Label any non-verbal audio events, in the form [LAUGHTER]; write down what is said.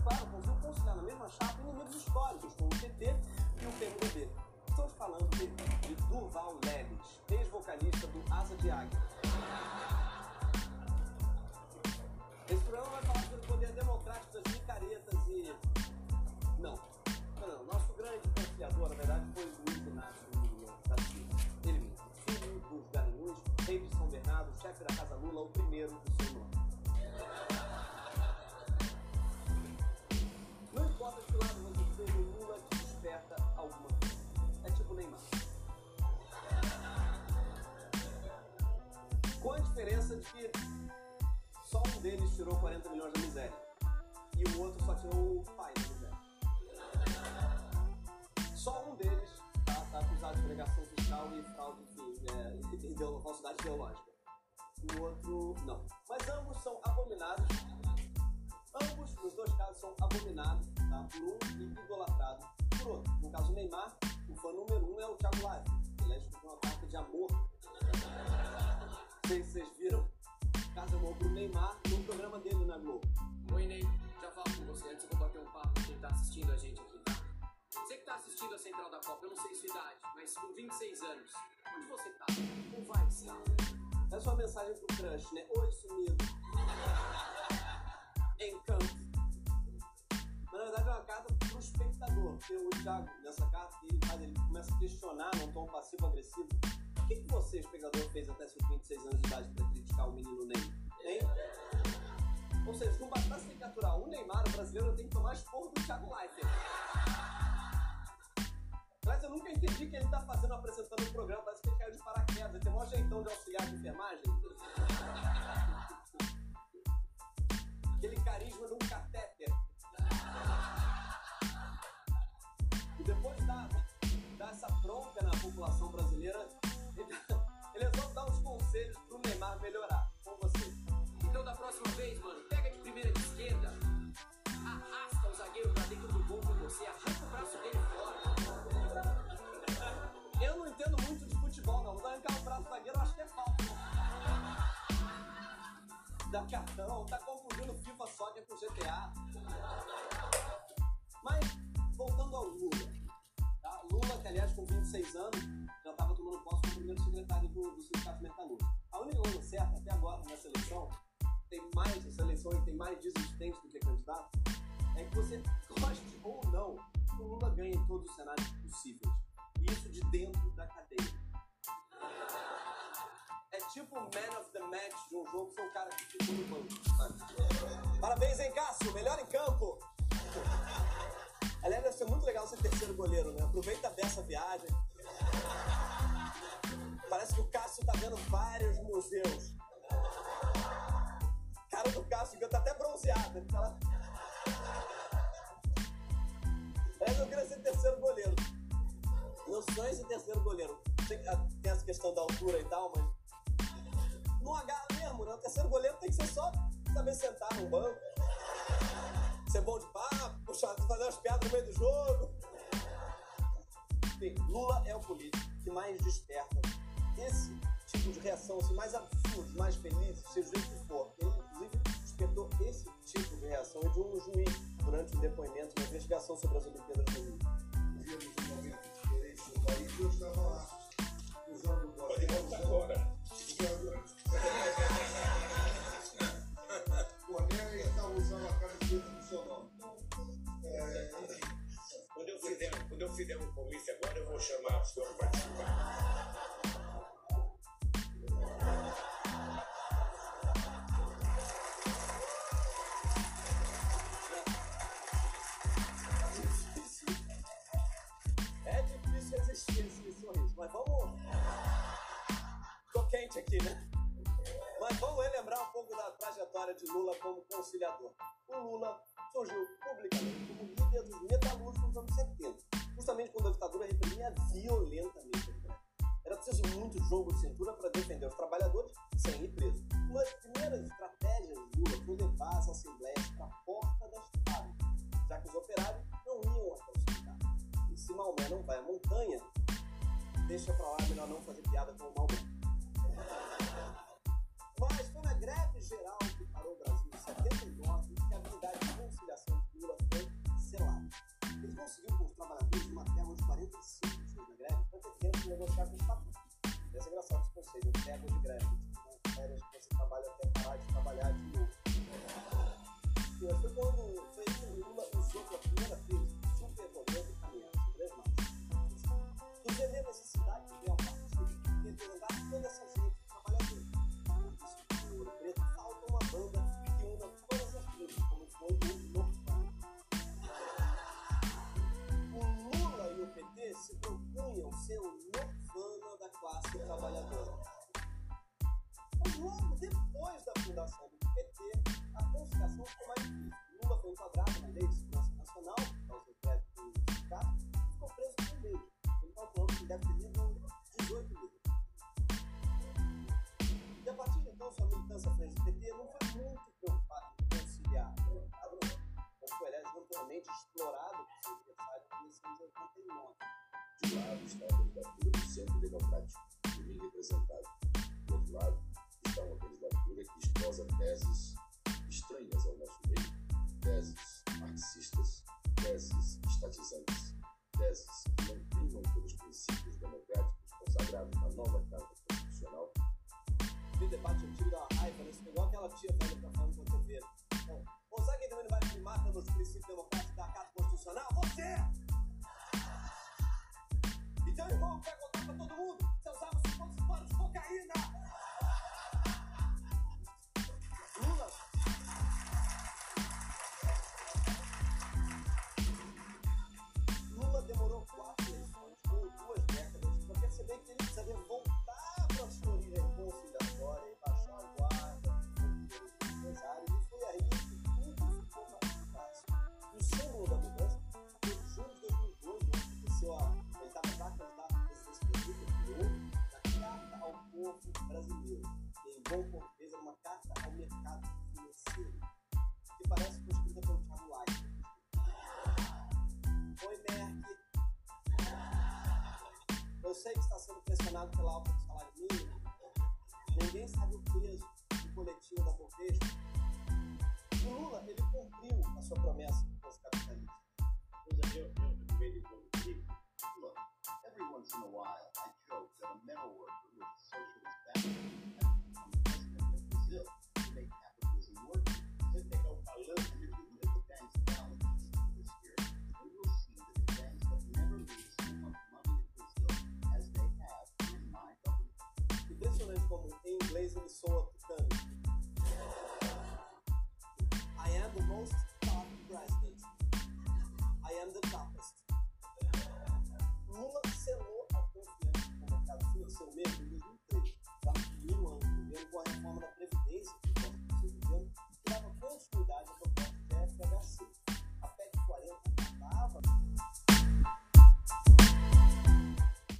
e, claro, conseguiu conciliar na mesma chapa inimigos históricos, como o PT e o PMDB. Estamos falando de, de Durval Leves, ex-vocalista do Asa de Águia. E o outro só tirou o pai da miséria. Só um deles está tá acusado de pregação fiscal e fraude, enfim, é, ideo, falsidade ideológica. O outro, não. Mas ambos são abominados. Ambos, nos dois casos, são abominados tá? por um e idolatrados por outro. No caso do Neymar, o fã número um é o Thiago Live. Ele é de uma carta de amor. Vocês, Você que tá assistindo a Central da Copa, eu não sei sua idade, mas com 26 anos, onde você tá? Ou vai estar? Essa é uma mensagem pro crush, né? Oi, sumido. [LAUGHS] em campo. Mas na verdade é uma carta pro espectador, porque o Thiago, nessa carta, ele, faz, ele começa a questionar num tom passivo-agressivo. O que, que você, espectador, fez até seus 26 anos de idade para criticar o menino Ney? Hein? Ou seja, se não bastasse aturar o Neymar, o brasileiro tem que tomar esporro do Thiago Leifert. Eu nunca entendi o que ele tá fazendo apresentando o programa. Parece que ele caiu de paraquedas. Um Dá cartão, tá confundindo FIFA Soccer com GTA. Mas, voltando ao Lula. Tá? Lula, que aliás com 26 anos, já estava tomando posse como primeiro secretário do, do Sindicato Metalúrgico. A única coisa certa até agora nessa eleição, tem mais, essa aí tem mais desistentes do que candidato, é que você [LAUGHS] goste ou não, o Lula ganha em todos os cenários possíveis. E isso de dentro da cadeia. É tipo o man of the match de um jogo, foi o cara que ficou no banco. Parabéns, hein, Cássio? Melhor em campo! Aliás, deve ser muito legal ser terceiro goleiro, né? Aproveita dessa viagem. Parece que o Cássio tá vendo vários museus. Cara do Cássio, que tá até bronzeado. Ele tá lá. Aliás, eu queria ser terceiro goleiro. Meu sonho é ser terceiro goleiro. Tem, ah, tem essa questão da altura e tal, mas. Não agarra mesmo, né? O terceiro goleiro tem que ser só saber sentar no banco. Ser bom de papo, puxar, fazer umas piadas no meio do jogo. Enfim, Lula é o político que mais desperta esse tipo de reação, assim, mais absurdo, mais feliz, seja o que for. Ele, inclusive, despertou esse tipo de reação de um juiz durante um depoimento, uma investigação sobre as Olimpíadas do Rio. Vivemos um momento diferente no país e eu estava lá, fizer, um comício agora, eu vou chamar o senhor para participar. É difícil resistir esse sorriso, mas vamos. Tô quente aqui, né? Mas vamos relembrar um pouco da trajetória de Lula como conciliador. O Lula surgiu publicamente como líder dos metalúrgicos nos anos 70, justamente quando a ditadura reprimia violentamente a. Era preciso muito jogo de cintura para defender os trabalhadores sem ir preso. Uma das primeiras estratégias de Lula foi levar as assembleias para a porta das fábricas, já que os operários não iam até o sindicato. E se Maomé não vai à montanha, deixa pra lá, melhor não fazer piada com o Maomé. vocês enxergam de grande. logo depois da fundação do PT, a conciliação ficou mais difícil. Lula foi enquadrado na Lei de Segurança Nacional, causou greve do sindicato, e ficou preso por um mês. Ele tá calculando que deve ter lido 18 mil. E a partir de então, sua militância frente do PT não foi muito preocupada em conciliar. Mas foi, aliás, amplamente explorado por seu adversário em 1989. Claro, está teses estranhas ao nosso meio, teses marxistas, teses estatizantes, teses que não primam pelos princípios democráticos consagrados na nova Carta Constitucional. Vi debate antigo da raiva nesse aquela tia velha que tá falando com a sei que está sendo pressionado pela alta do salário mínimo, ninguém sabe o peso do coletivo da Bovespa. O Lula, ele cumpriu a sua promessa aos capitalistas. Every once in a while.